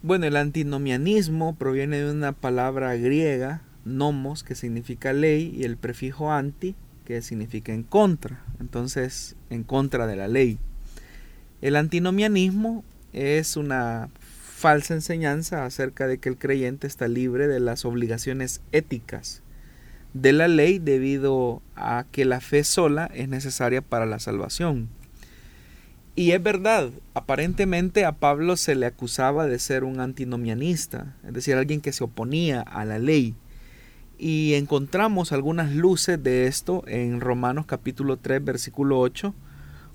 Bueno, el antinomianismo proviene de una palabra griega, nomos, que significa ley, y el prefijo anti, que significa en contra, entonces en contra de la ley. El antinomianismo es una falsa enseñanza acerca de que el creyente está libre de las obligaciones éticas de la ley debido a que la fe sola es necesaria para la salvación. Y es verdad, aparentemente a Pablo se le acusaba de ser un antinomianista, es decir, alguien que se oponía a la ley. Y encontramos algunas luces de esto en Romanos capítulo 3 versículo 8,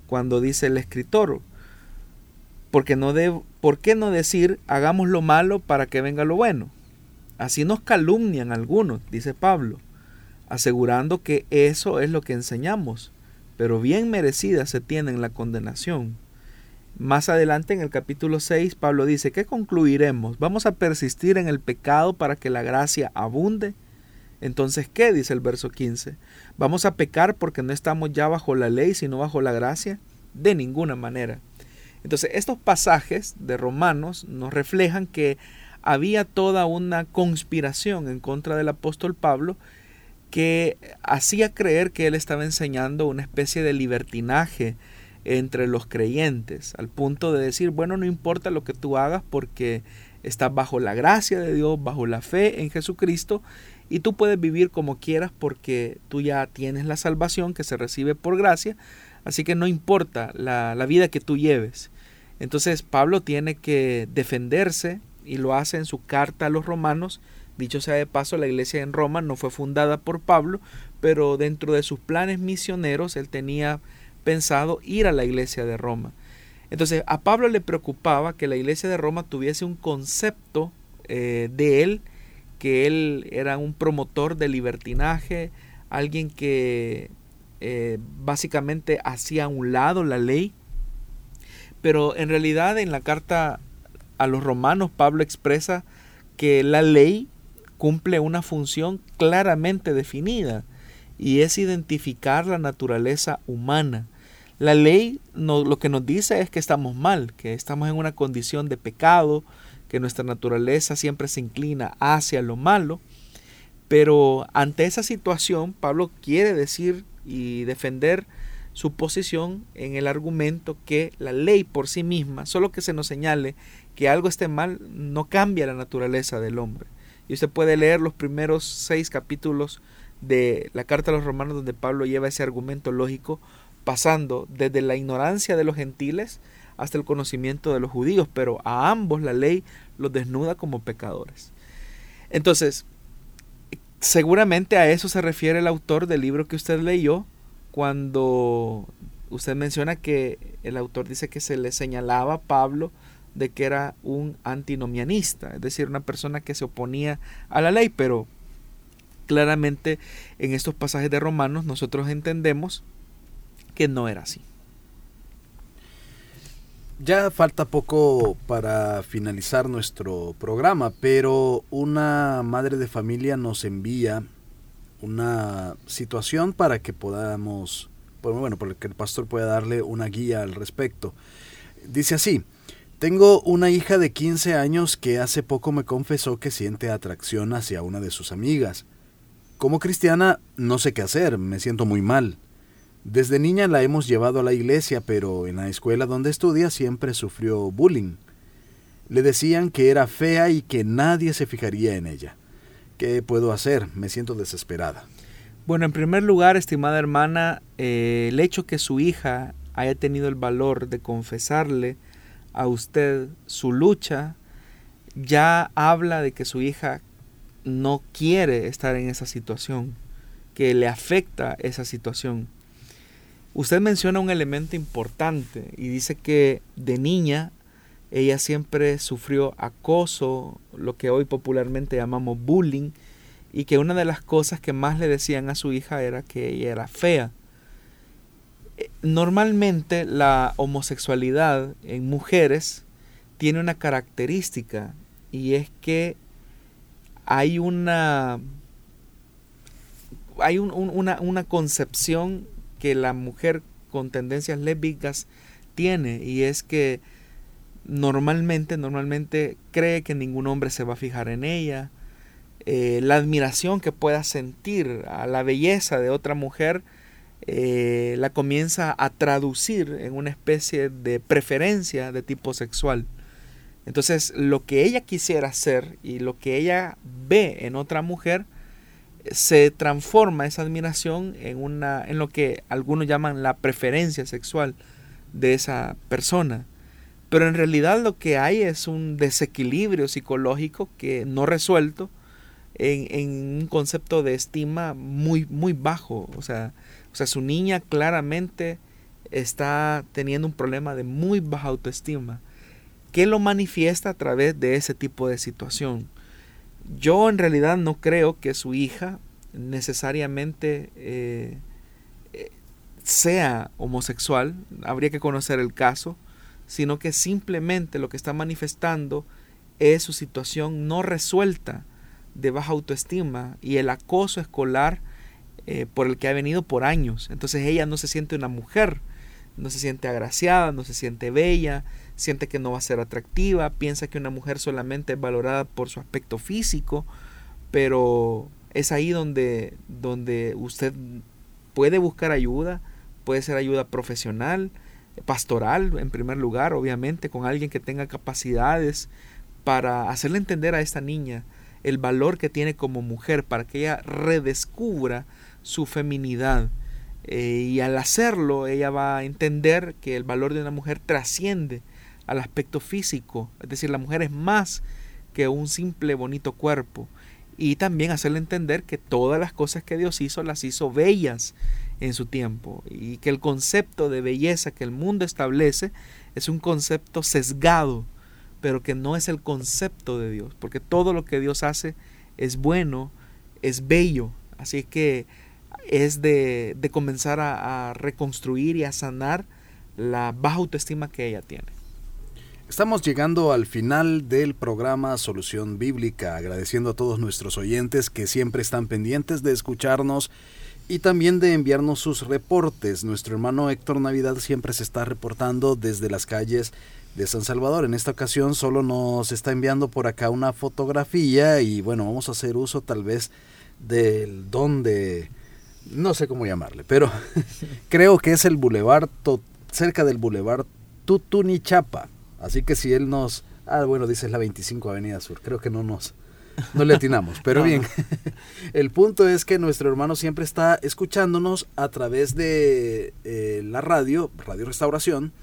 cuando dice el escritor, porque no de, ¿por qué no decir hagamos lo malo para que venga lo bueno? Así nos calumnian algunos, dice Pablo asegurando que eso es lo que enseñamos, pero bien merecida se tiene en la condenación. Más adelante en el capítulo 6 Pablo dice, ¿qué concluiremos? ¿Vamos a persistir en el pecado para que la gracia abunde? Entonces, ¿qué? dice el verso 15. ¿Vamos a pecar porque no estamos ya bajo la ley, sino bajo la gracia? De ninguna manera. Entonces, estos pasajes de Romanos nos reflejan que había toda una conspiración en contra del apóstol Pablo que hacía creer que él estaba enseñando una especie de libertinaje entre los creyentes, al punto de decir, bueno, no importa lo que tú hagas porque estás bajo la gracia de Dios, bajo la fe en Jesucristo, y tú puedes vivir como quieras porque tú ya tienes la salvación que se recibe por gracia, así que no importa la, la vida que tú lleves. Entonces Pablo tiene que defenderse y lo hace en su carta a los romanos Dicho sea de paso, la iglesia en Roma no fue fundada por Pablo, pero dentro de sus planes misioneros él tenía pensado ir a la iglesia de Roma. Entonces a Pablo le preocupaba que la iglesia de Roma tuviese un concepto eh, de él, que él era un promotor de libertinaje, alguien que eh, básicamente hacía a un lado la ley. Pero en realidad en la carta a los romanos Pablo expresa que la ley cumple una función claramente definida y es identificar la naturaleza humana. La ley lo que nos dice es que estamos mal, que estamos en una condición de pecado, que nuestra naturaleza siempre se inclina hacia lo malo, pero ante esa situación Pablo quiere decir y defender su posición en el argumento que la ley por sí misma, solo que se nos señale que algo esté mal, no cambia la naturaleza del hombre. Y usted puede leer los primeros seis capítulos de la carta a los romanos donde Pablo lleva ese argumento lógico pasando desde la ignorancia de los gentiles hasta el conocimiento de los judíos, pero a ambos la ley los desnuda como pecadores. Entonces, seguramente a eso se refiere el autor del libro que usted leyó cuando usted menciona que el autor dice que se le señalaba a Pablo de que era un antinomianista, es decir, una persona que se oponía a la ley, pero claramente en estos pasajes de Romanos nosotros entendemos que no era así. Ya falta poco para finalizar nuestro programa, pero una madre de familia nos envía una situación para que podamos, bueno, para que el pastor pueda darle una guía al respecto. Dice así, tengo una hija de 15 años que hace poco me confesó que siente atracción hacia una de sus amigas. Como cristiana no sé qué hacer, me siento muy mal. Desde niña la hemos llevado a la iglesia, pero en la escuela donde estudia siempre sufrió bullying. Le decían que era fea y que nadie se fijaría en ella. ¿Qué puedo hacer? Me siento desesperada. Bueno, en primer lugar, estimada hermana, eh, el hecho que su hija haya tenido el valor de confesarle a usted su lucha, ya habla de que su hija no quiere estar en esa situación, que le afecta esa situación. Usted menciona un elemento importante y dice que de niña ella siempre sufrió acoso, lo que hoy popularmente llamamos bullying, y que una de las cosas que más le decían a su hija era que ella era fea. Eh, normalmente la homosexualidad en mujeres tiene una característica y es que hay una hay una, una concepción que la mujer con tendencias lésbicas tiene y es que normalmente, normalmente cree que ningún hombre se va a fijar en ella. Eh, la admiración que pueda sentir a la belleza de otra mujer eh, la comienza a traducir en una especie de preferencia de tipo sexual. Entonces, lo que ella quisiera hacer y lo que ella ve en otra mujer se transforma esa admiración en, una, en lo que algunos llaman la preferencia sexual de esa persona. Pero en realidad lo que hay es un desequilibrio psicológico que no resuelto en, en un concepto de estima muy, muy bajo. O sea, o sea, su niña claramente está teniendo un problema de muy baja autoestima que lo manifiesta a través de ese tipo de situación. Yo en realidad no creo que su hija necesariamente eh, eh, sea homosexual, habría que conocer el caso, sino que simplemente lo que está manifestando es su situación no resuelta de baja autoestima y el acoso escolar eh, por el que ha venido por años. Entonces ella no se siente una mujer, no se siente agraciada, no se siente bella, siente que no va a ser atractiva, piensa que una mujer solamente es valorada por su aspecto físico, pero es ahí donde, donde usted puede buscar ayuda, puede ser ayuda profesional, pastoral en primer lugar, obviamente, con alguien que tenga capacidades para hacerle entender a esta niña el valor que tiene como mujer, para que ella redescubra su feminidad. Eh, y al hacerlo, ella va a entender que el valor de una mujer trasciende al aspecto físico, es decir, la mujer es más que un simple bonito cuerpo. Y también hacerle entender que todas las cosas que Dios hizo las hizo bellas en su tiempo y que el concepto de belleza que el mundo establece es un concepto sesgado, pero que no es el concepto de Dios, porque todo lo que Dios hace es bueno, es bello. Así que es de, de comenzar a, a reconstruir y a sanar la baja autoestima que ella tiene. Estamos llegando al final del programa Solución Bíblica, agradeciendo a todos nuestros oyentes que siempre están pendientes de escucharnos y también de enviarnos sus reportes. Nuestro hermano Héctor Navidad siempre se está reportando desde las calles de San Salvador. En esta ocasión solo nos está enviando por acá una fotografía y bueno, vamos a hacer uso tal vez del don de... no sé cómo llamarle, pero creo que es el bulevar, cerca del bulevar Tutunichapa Así que si él nos... Ah, bueno, dice la 25 Avenida Sur. Creo que no nos... No le atinamos, pero bien. El punto es que nuestro hermano siempre está escuchándonos a través de eh, la radio, Radio Restauración,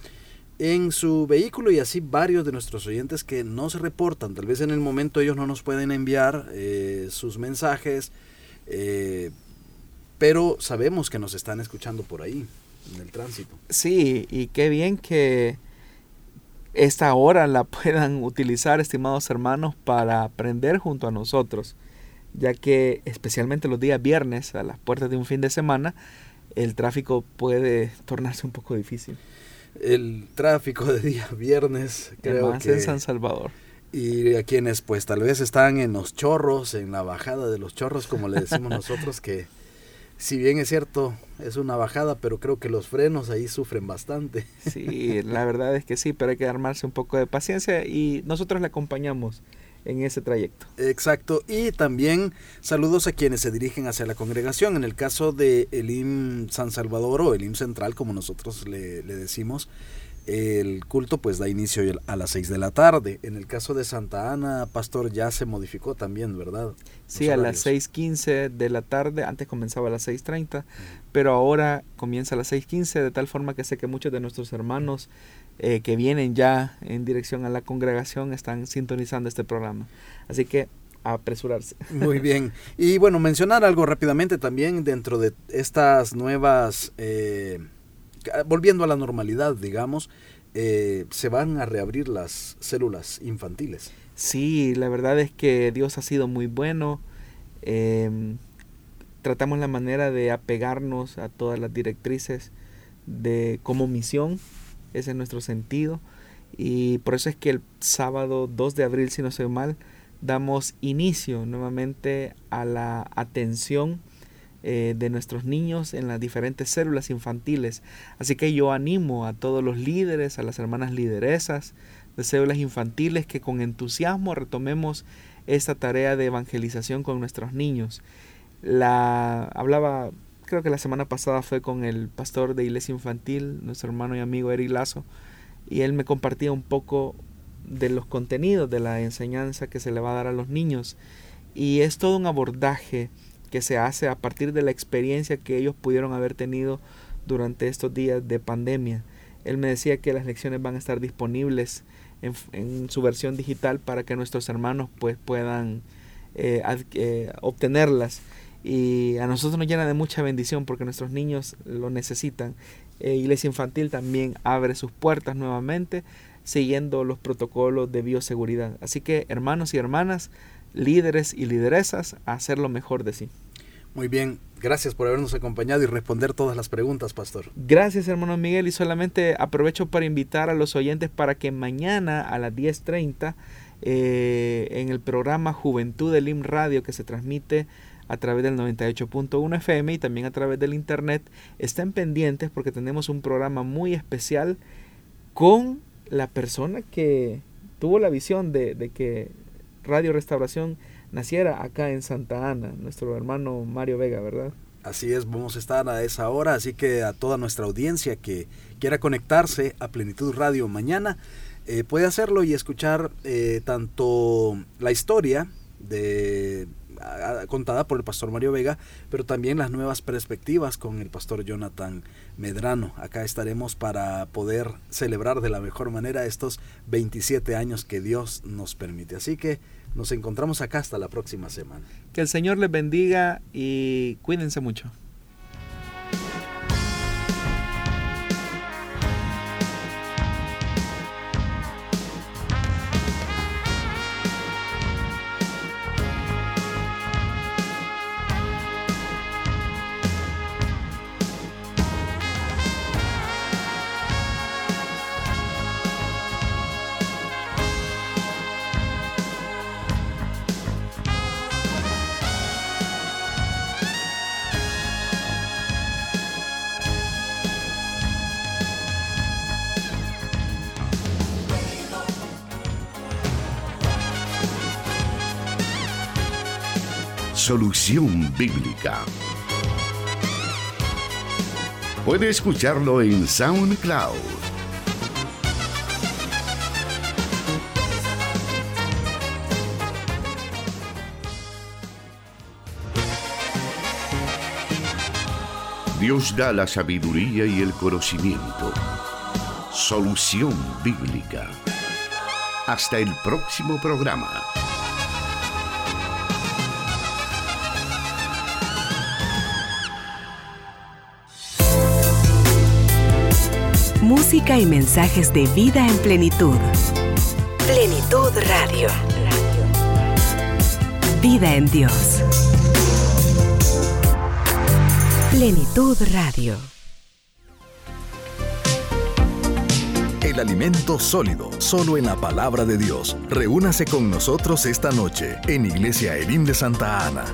en su vehículo y así varios de nuestros oyentes que no se reportan. Tal vez en el momento ellos no nos pueden enviar eh, sus mensajes, eh, pero sabemos que nos están escuchando por ahí, en el tránsito. Sí, y qué bien que esta hora la puedan utilizar, estimados hermanos, para aprender junto a nosotros, ya que especialmente los días viernes, a las puertas de un fin de semana, el tráfico puede tornarse un poco difícil. el tráfico de día viernes. Creo que, en San Salvador. Y a quienes pues tal vez están en los chorros, en la bajada de los chorros, como le decimos nosotros, que si bien es cierto, es una bajada, pero creo que los frenos ahí sufren bastante. Sí, la verdad es que sí, pero hay que armarse un poco de paciencia y nosotros le acompañamos en ese trayecto. Exacto, y también saludos a quienes se dirigen hacia la congregación. En el caso de el IM San Salvador o el IM Central, como nosotros le, le decimos, el culto pues da inicio a las 6 de la tarde. En el caso de Santa Ana, Pastor, ya se modificó también, ¿verdad? Sí, a las 6.15 de la tarde, antes comenzaba a las 6.30, pero ahora comienza a las 6.15, de tal forma que sé que muchos de nuestros hermanos eh, que vienen ya en dirección a la congregación están sintonizando este programa. Así que a apresurarse. Muy bien. Y bueno, mencionar algo rápidamente también dentro de estas nuevas... Eh, volviendo a la normalidad, digamos, eh, se van a reabrir las células infantiles. Sí, la verdad es que Dios ha sido muy bueno. Em, tratamos la manera de apegarnos a todas las directrices de como misión, ese es nuestro sentido. Y por eso es que el sábado 2 de abril, si no soy mal, damos inicio nuevamente a la atención eh, de nuestros niños en las diferentes células infantiles. Así que yo animo a todos los líderes, a las hermanas lideresas de células infantiles que con entusiasmo retomemos esta tarea de evangelización con nuestros niños. La hablaba, creo que la semana pasada fue con el pastor de iglesia infantil, nuestro hermano y amigo Eric Lazo, y él me compartía un poco de los contenidos de la enseñanza que se le va a dar a los niños. Y es todo un abordaje que se hace a partir de la experiencia que ellos pudieron haber tenido durante estos días de pandemia. Él me decía que las lecciones van a estar disponibles en, su versión digital para que nuestros hermanos pues puedan eh, eh, obtenerlas y a nosotros nos llena de mucha bendición porque nuestros niños lo necesitan. Eh, Iglesia Infantil también abre sus puertas nuevamente siguiendo los protocolos de bioseguridad. Así que hermanos y hermanas, líderes y lideresas a hacer lo mejor de sí. Muy bien, gracias por habernos acompañado y responder todas las preguntas, pastor. Gracias, hermano Miguel, y solamente aprovecho para invitar a los oyentes para que mañana a las 10.30 eh, en el programa Juventud del IM Radio que se transmite a través del 98.1 FM y también a través del internet, estén pendientes porque tenemos un programa muy especial con la persona que tuvo la visión de, de que Radio Restauración naciera acá en Santa Ana, nuestro hermano Mario Vega, ¿verdad? Así es, vamos a estar a esa hora, así que a toda nuestra audiencia que quiera conectarse a Plenitud Radio mañana, eh, puede hacerlo y escuchar eh, tanto la historia de contada por el pastor Mario Vega, pero también las nuevas perspectivas con el pastor Jonathan Medrano. Acá estaremos para poder celebrar de la mejor manera estos 27 años que Dios nos permite. Así que nos encontramos acá hasta la próxima semana. Que el Señor les bendiga y cuídense mucho. Solución Bíblica. Puede escucharlo en SoundCloud. Dios da la sabiduría y el conocimiento. Solución Bíblica. Hasta el próximo programa. Música y mensajes de vida en plenitud. Plenitud Radio. Vida en Dios. Plenitud Radio. el alimento sólido, solo en la palabra de Dios. Reúnase con nosotros esta noche en Iglesia Elim de Santa Ana.